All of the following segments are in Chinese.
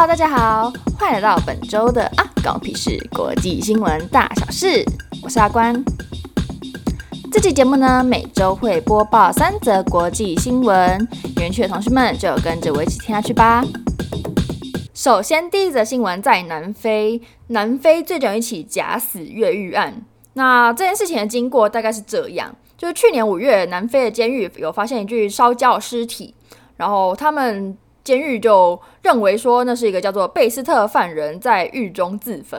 Hello，大家好，欢迎来到本周的啊，关屁事国际新闻大小事，我是阿关。这期节目呢，每周会播报三则国际新闻，园区的同学们就跟着我一起听下去吧。首先，第一则新闻在南非，南非最近一起假死越狱案。那这件事情的经过大概是这样，就是去年五月，南非的监狱有发现一具烧焦尸体，然后他们监狱就认为说那是一个叫做贝斯特犯人在狱中自焚，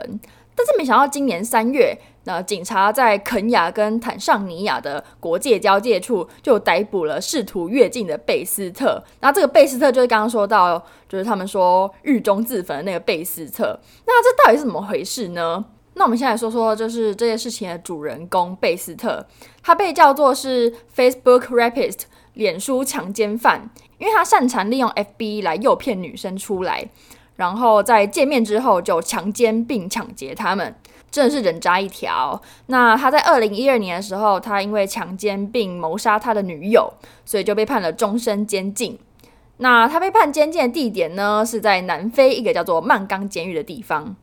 但是没想到今年三月，那警察在肯亚跟坦尚尼亚的国界交界处就逮捕了试图越境的贝斯特。那这个贝斯特就是刚刚说到，就是他们说狱中自焚的那个贝斯特。那这到底是怎么回事呢？那我们现在说说，就是这件事情的主人公贝斯特，他被叫做是 Facebook Rapist 脸书强奸犯，因为他擅长利用 FB 来诱骗女生出来，然后在见面之后就强奸并抢劫他们，真的是人渣一条。那他在二零一二年的时候，他因为强奸并谋杀他的女友，所以就被判了终身监禁。那他被判监禁的地点呢，是在南非一个叫做曼冈监狱的地方。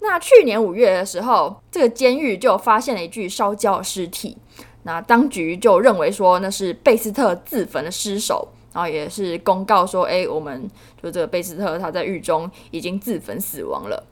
那去年五月的时候，这个监狱就发现了一具烧焦的尸体。那当局就认为说那是贝斯特自焚的尸首，然后也是公告说，哎，我们就这个贝斯特他在狱中已经自焚死亡了。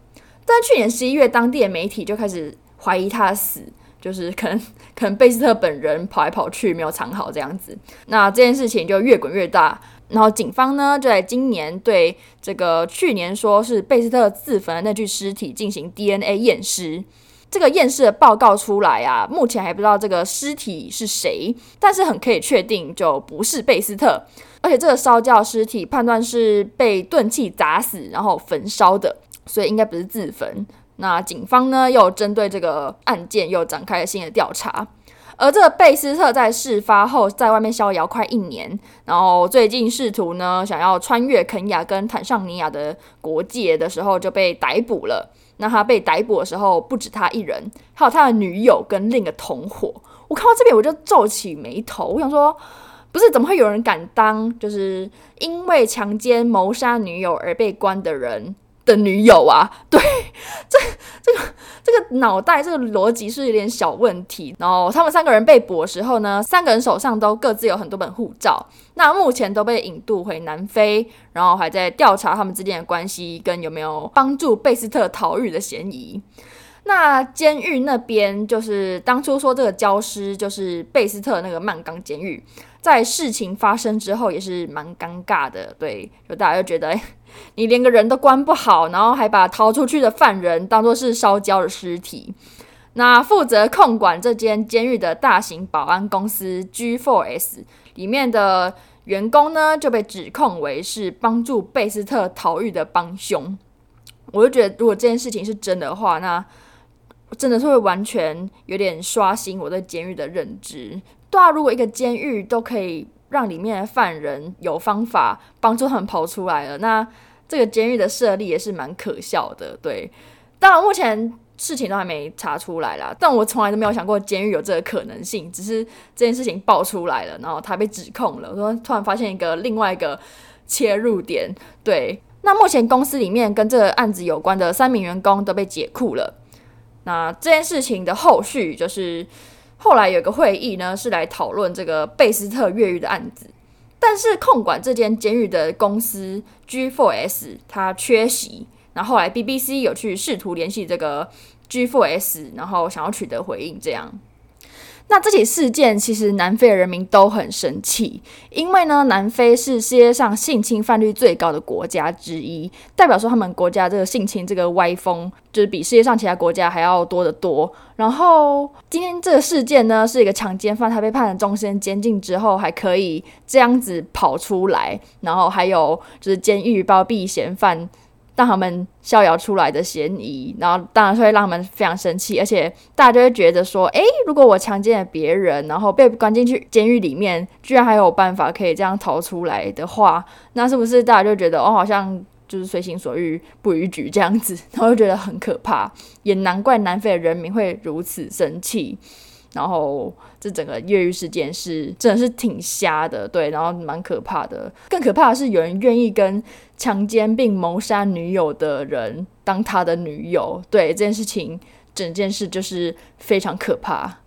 但去年十一月，当地的媒体就开始怀疑他死，就是可能可能贝斯特本人跑来跑去没有藏好这样子。那这件事情就越滚越大。然后警方呢，就在今年对这个去年说是贝斯特自焚的那具尸体进行 DNA 验尸。这个验尸的报告出来啊，目前还不知道这个尸体是谁，但是很可以确定就不是贝斯特。而且这个烧焦尸体判断是被钝器砸死，然后焚烧的，所以应该不是自焚。那警方呢，又针对这个案件又展开了新的调查。而这个贝斯特在事发后在外面逍遥快一年，然后最近试图呢想要穿越肯亚跟坦尚尼亚的国界的时候就被逮捕了。那他被逮捕的时候不止他一人，还有他的女友跟另一个同伙。我看到这边我就皱起眉头，我想说，不是怎么会有人敢当就是因为强奸谋杀女友而被关的人的女友啊，对，这这个这个脑袋这个逻辑是有点小问题。然后他们三个人被捕的时候呢，三个人手上都各自有很多本护照，那目前都被引渡回南非，然后还在调查他们之间的关系跟有没有帮助贝斯特逃狱的嫌疑。那监狱那边就是当初说这个焦尸就是贝斯特那个曼冈监狱，在事情发生之后也是蛮尴尬的，对，就大家就觉得，你连个人都关不好，然后还把逃出去的犯人当作是烧焦的尸体。那负责控管这间监狱的大型保安公司 G4S 里面的员工呢，就被指控为是帮助贝斯特逃狱的帮凶。我就觉得，如果这件事情是真的话，那真的是会完全有点刷新我对监狱的认知。对啊，如果一个监狱都可以让里面的犯人有方法帮助他们跑出来了，那这个监狱的设立也是蛮可笑的。对，当然目前事情都还没查出来啦，但我从来都没有想过监狱有这个可能性。只是这件事情爆出来了，然后他被指控了，我说突然发现一个另外一个切入点。对，那目前公司里面跟这个案子有关的三名员工都被解雇了。那这件事情的后续就是，后来有个会议呢，是来讨论这个贝斯特越狱的案子，但是控管这间监狱的公司 G4S 它缺席，然后后来 BBC 有去试图联系这个 G4S，然后想要取得回应，这样。那这起事件其实南非的人民都很生气，因为呢，南非是世界上性侵犯率最高的国家之一，代表说他们国家这个性侵这个歪风，就是比世界上其他国家还要多得多。然后今天这个事件呢，是一个强奸犯，他被判了终身监禁之后，还可以这样子跑出来，然后还有就是监狱包庇嫌犯。让他们逍遥出来的嫌疑，然后当然会让他们非常生气，而且大家就会觉得说，诶，如果我强奸了别人，然后被关进去监狱里面，居然还有办法可以这样逃出来的话，那是不是大家就觉得，哦，好像就是随心所欲不逾矩这样子，然后就觉得很可怕，也难怪南非的人民会如此生气。然后这整个越狱事件是真的是挺瞎的，对，然后蛮可怕的。更可怕的是，有人愿意跟强奸并谋杀女友的人当他的女友，对这件事情，整件事就是非常可怕。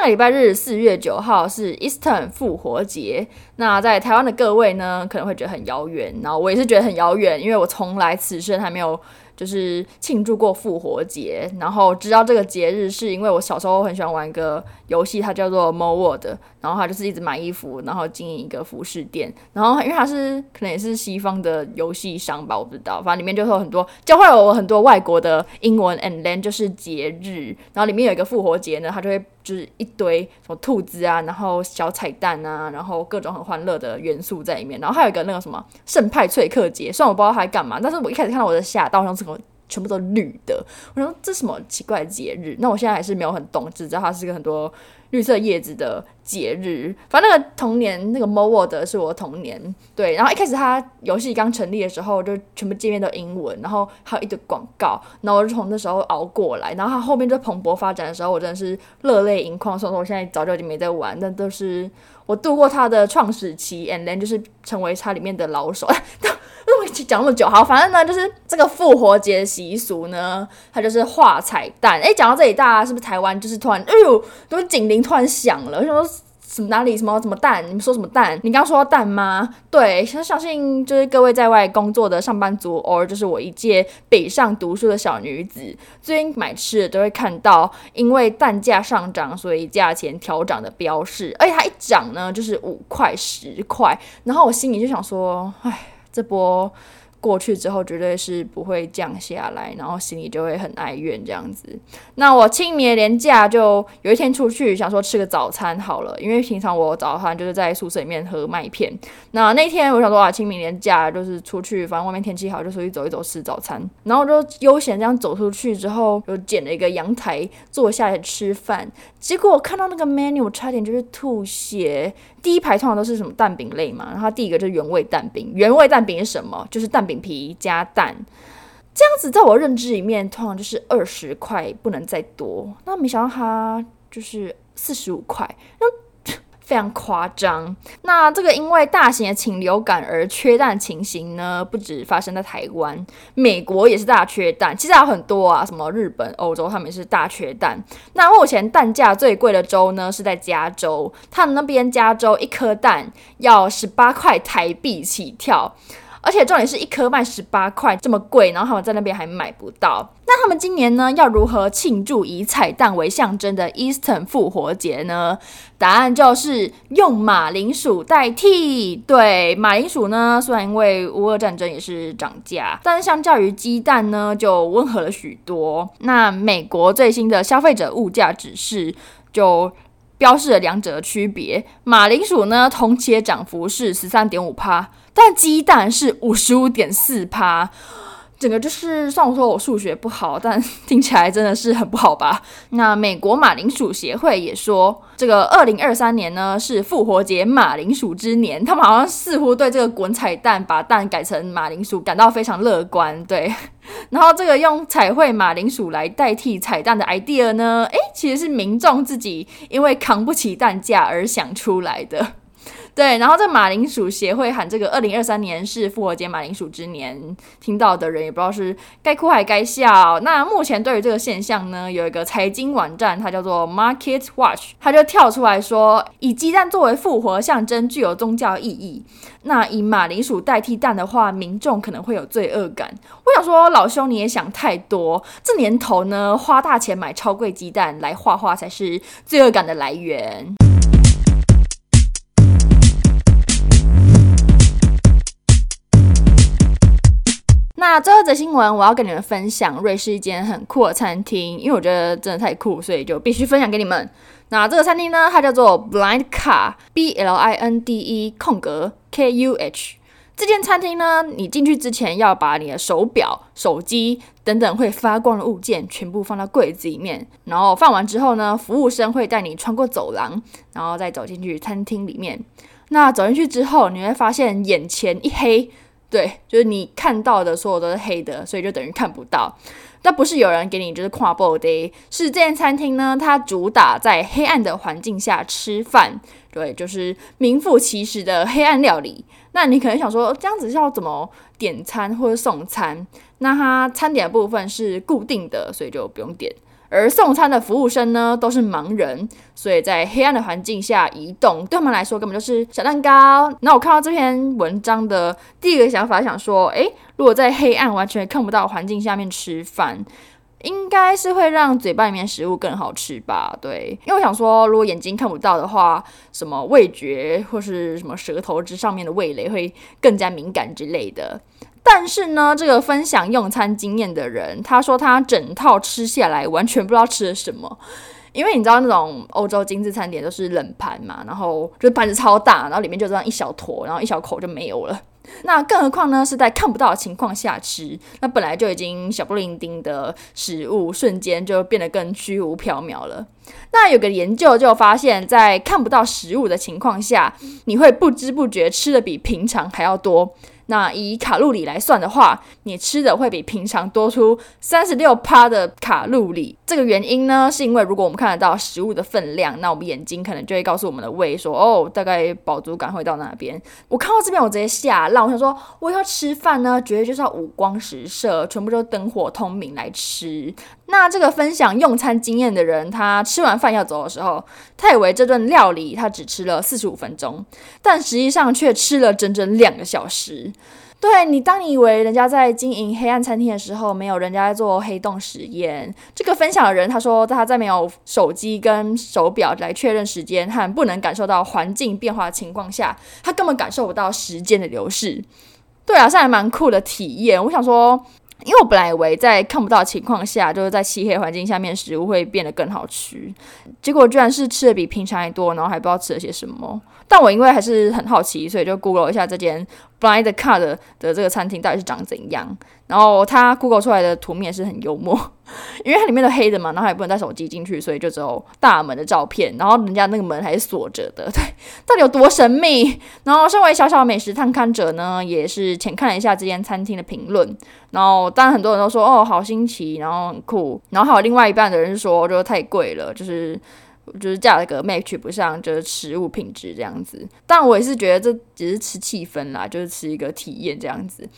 上个礼拜日四月九号是 Eastern 复活节，那在台湾的各位呢，可能会觉得很遥远，然后我也是觉得很遥远，因为我从来此生还没有。就是庆祝过复活节，然后知道这个节日是因为我小时候很喜欢玩一个游戏，它叫做 m o w o r d 然后它就是一直买衣服，然后经营一个服饰店，然后因为它是可能也是西方的游戏商吧，我不知道，反正里面就会有很多教会了我很多外国的英文，and then 就是节日，然后里面有一个复活节呢，它就会就是一堆什么兔子啊，然后小彩蛋啊，然后各种很欢乐的元素在里面，然后还有一个那个什么圣派翠克节，虽然我不知道它在干嘛，但是我一开始看到我就吓到，像是。全部都绿的，我说这什么奇怪的节日？那我现在还是没有很懂，只知道它是个很多绿色叶子的节日。反正那个童年，那个 Mo World 是我童年。对，然后一开始它游戏刚成立的时候，就全部界面都英文，然后还有一堆广告，然后我就从那时候熬过来。然后它后面就蓬勃发展的时候，我真的是热泪盈眶。所以说我现在早就已经没在玩，但都是我度过它的创始期，and then 就是成为它里面的老手。为什么讲那么久？好，反正呢，就是这个复活节习俗呢，它就是画彩蛋。诶，讲到这里，大家是不是台湾就是突然，哎呦，都是警铃突然响了？我想说什么哪里什么什么蛋？你们说什么蛋？你刚刚说到蛋吗？对，相相信就是各位在外工作的上班族，偶尔就是我一届北上读书的小女子，最近买吃的都会看到，因为蛋价上涨，所以价钱调涨的标示。而且它一涨呢，就是五块十块，然后我心里就想说，唉。这波过去之后，绝对是不会降下来，然后心里就会很哀怨这样子。那我清明连假就有一天出去，想说吃个早餐好了，因为平常我早餐就是在宿舍里面喝麦片。那那天我想说啊，清明连假就是出去，反正外面天气好，就出去走一走吃早餐。然后就悠闲这样走出去之后，又捡了一个阳台坐下来吃饭。结果我看到那个 menu，我差点就是吐血。第一排通常都是什么蛋饼类嘛，然后第一个就是原味蛋饼。原味蛋饼是什么？就是蛋饼皮加蛋，这样子在我认知里面通常就是二十块，不能再多。那没想到它就是四十五块。那非常夸张。那这个因为大型的禽流感而缺蛋情形呢，不止发生在台湾，美国也是大缺蛋。其实还有很多啊，什么日本、欧洲，他们也是大缺蛋。那目前蛋价最贵的州呢，是在加州，他们那边加州一颗蛋要十八块台币起跳。而且重点是一颗卖十八块，这么贵，然后他们在那边还买不到。那他们今年呢，要如何庆祝以彩蛋为象征的 Eastern 复活节呢？答案就是用马铃薯代替。对，马铃薯呢，虽然因为乌俄战争也是涨价，但是相较于鸡蛋呢，就温和了许多。那美国最新的消费者物价指示就标示了两者的区别，马铃薯呢，同期的涨幅是十三点五趴。但鸡蛋是五十五点四趴，整个就是，虽然说我数学不好，但听起来真的是很不好吧？那美国马铃薯协会也说，这个二零二三年呢是复活节马铃薯之年，他们好像似乎对这个滚彩蛋把蛋改成马铃薯感到非常乐观。对，然后这个用彩绘马铃薯来代替彩蛋的 idea 呢，诶，其实是民众自己因为扛不起蛋价而想出来的。对，然后这马铃薯协会喊这个二零二三年是复活节马铃薯之年，听到的人也不知道是该哭还该笑。那目前对于这个现象呢，有一个财经网站，它叫做 Market Watch，它就跳出来说，以鸡蛋作为复活象征具有宗教意义。那以马铃薯代替蛋的话，民众可能会有罪恶感。我想说，老兄你也想太多，这年头呢，花大钱买超贵鸡蛋来画画才是罪恶感的来源。那最后的新闻，我要跟你们分享瑞士一间很酷的餐厅，因为我觉得真的太酷，所以就必须分享给你们。那这个餐厅呢，它叫做 Blind Car，B L I N D E 空格 K U H。这间餐厅呢，你进去之前要把你的手表、手机等等会发光的物件全部放到柜子里面，然后放完之后呢，服务生会带你穿过走廊，然后再走进去餐厅里面。那走进去之后，你会发现眼前一黑。对，就是你看到的所有都是黑的，所以就等于看不到。那不是有人给你就是跨步的，是这间餐厅呢，它主打在黑暗的环境下吃饭，对，就是名副其实的黑暗料理。那你可能想说，这样子要怎么点餐或者送餐？那它餐点的部分是固定的，所以就不用点。而送餐的服务生呢，都是盲人，所以在黑暗的环境下移动，对他们来说根本就是小蛋糕。那我看到这篇文章的第一个想法，想说，诶，如果在黑暗完全看不到环境下面吃饭，应该是会让嘴巴里面食物更好吃吧？对，因为我想说，如果眼睛看不到的话，什么味觉或是什么舌头之上面的味蕾会更加敏感之类的。但是呢，这个分享用餐经验的人，他说他整套吃下来完全不知道吃了什么，因为你知道那种欧洲精致餐点都是冷盘嘛，然后就是盘子超大，然后里面就这样一小坨，然后一小口就没有了。那更何况呢，是在看不到的情况下吃，那本来就已经小不伶仃的食物，瞬间就变得更虚无缥缈了。那有个研究就发现，在看不到食物的情况下，你会不知不觉吃的比平常还要多。那以卡路里来算的话，你吃的会比平常多出三十六趴的卡路里。这个原因呢，是因为如果我们看得到食物的分量，那我们眼睛可能就会告诉我们的胃说，哦，大概饱足感会到那边。我看到这边，我直接吓烂，我想说，我要吃饭呢，绝对就是要五光十色，全部都灯火通明来吃。那这个分享用餐经验的人，他吃完饭要走的时候，他以为这顿料理他只吃了四十五分钟，但实际上却吃了整整两个小时。对你，当你以为人家在经营黑暗餐厅的时候，没有人家在做黑洞实验。这个分享的人他说，他在没有手机跟手表来确认时间和不能感受到环境变化的情况下，他根本感受不到时间的流逝。对啊，是还蛮酷的体验。我想说。因为我本来以为在看不到情况下，就是在漆黑环境下面，食物会变得更好吃。结果居然是吃的比平常还多，然后还不知道吃了些什么。但我因为还是很好奇，所以就 Google 一下这间 Blind c a r d 的这个餐厅到底是长怎样。然后它 Google 出来的图面是很幽默，因为它里面都黑的嘛，然后也不能带手机进去，所以就只有大门的照片。然后人家那个门还是锁着的，对，到底有多神秘？然后身为小小美食探勘者呢，也是浅看了一下这间餐厅的评论。然后当然很多人都说哦，好新奇，然后很酷。然后还有另外一半的人说，就是太贵了，就是就是价格 match 不上，就是食物品质这样子。但我也是觉得这只是吃气氛啦，就是吃一个体验这样子。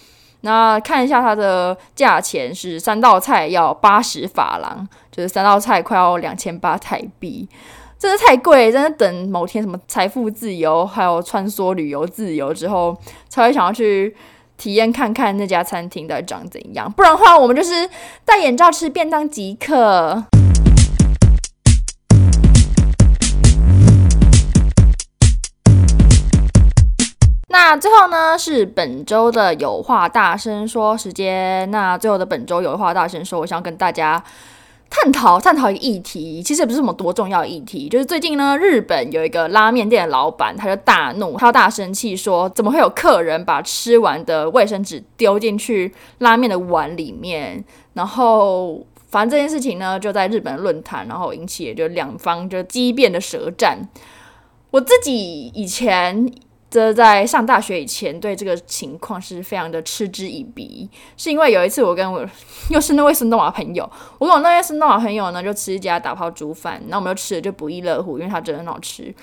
那看一下它的价钱是三道菜要八十法郎，就是三道菜快要两千八台币，真的太贵，真的等某天什么财富自由，还有穿梭旅游自由之后，才会想要去体验看看那家餐厅到底长怎样。不然的话，我们就是戴眼罩吃便当即可。那最后呢，是本周的有话大声说时间。那最后的本周有话大声说，我想跟大家探讨探讨一个议题，其实也不是什么多重要议题，就是最近呢，日本有一个拉面店的老板，他就大怒，他大生气说，怎么会有客人把吃完的卫生纸丢进去拉面的碗里面？然后，反正这件事情呢，就在日本论坛，然后引起也就两方就激辩的舌战。我自己以前。这在上大学以前，对这个情况是非常的嗤之以鼻，是因为有一次我跟我 又是那位孙东华朋友，我跟我那位孙东华朋友呢，就吃一家打泡猪饭，那我们就吃的就不亦乐乎，因为它真的很好吃。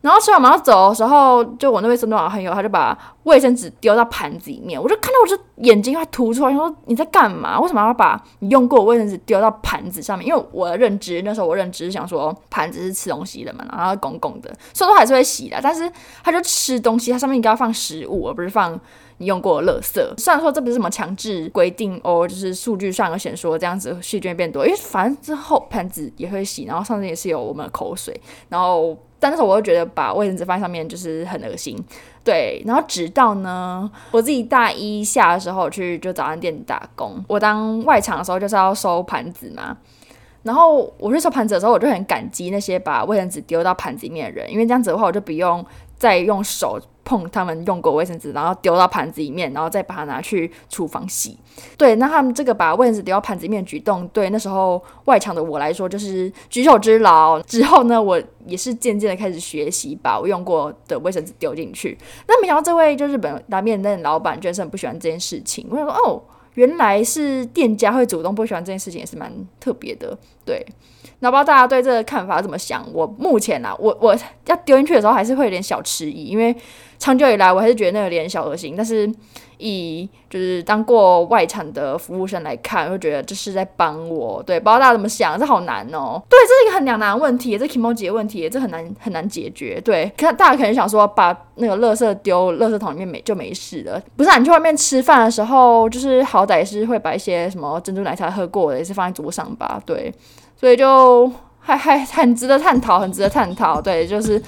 然后吃完我们要走的时候，就我那位孙东华朋友，他就把卫生纸丢到盘子里面，我就看到我这眼睛快凸出来，他说你在干嘛？为什么要把你用过的卫生纸丢到盘子上面？因为我的认知那时候我认知是想说盘子是吃东西的嘛，然后公共的，所以说还是会洗的，但是他就吃东西，它上面应该要放食物，而不是放你用过的垃圾。虽然说这不是什么强制规定哦，就是数据上有显说这样子细菌变多，因为反正之后盘子也会洗，然后上面也是有我们的口水，然后。但那时候我就觉得把卫生纸放在上面就是很恶心，对。然后直到呢，我自己大一下的时候去就早餐店打工，我当外场的时候就是要收盘子嘛。然后我去收盘子的时候，我就很感激那些把卫生纸丢到盘子里面的人，因为这样子的话，我就不用再用手。碰他们用过卫生纸，然后丢到盘子里面，然后再把它拿去厨房洗。对，那他们这个把卫生纸丢到盘子里面的举动，对那时候外场的我来说就是举手之劳。之后呢，我也是渐渐的开始学习把我用过的卫生纸丢进去。那没想到这位就日本拉面店老板，居然是很不喜欢这件事情。我想说，哦，原来是店家会主动不喜欢这件事情，也是蛮特别的。对。那不知道大家对这个看法怎么想？我目前啊，我我要丢进去的时候，还是会有点小迟疑，因为长久以来我还是觉得那个有点小恶心。但是以就是当过外场的服务生来看，我会觉得这是在帮我。对，不知道大家怎么想？这好难哦。对，这是一个很两难问题，这 kimochi 的问题，这很难很难解决。对，看大家可能想说，把那个垃圾丢垃圾桶里面没就没事了。不是啊，你去外面吃饭的时候，就是好歹是会把一些什么珍珠奶茶喝过的，也是放在桌上吧？对。所以就还还很值得探讨，很值得探讨。对，就是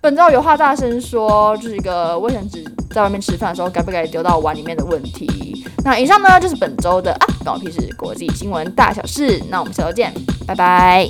本周有话大声说，就是一个卫生纸在外面吃饭的时候该不该丢到碗里面的问题。那以上呢就是本周的啊，关我屁事国际新闻大小事。那我们下周见，拜拜。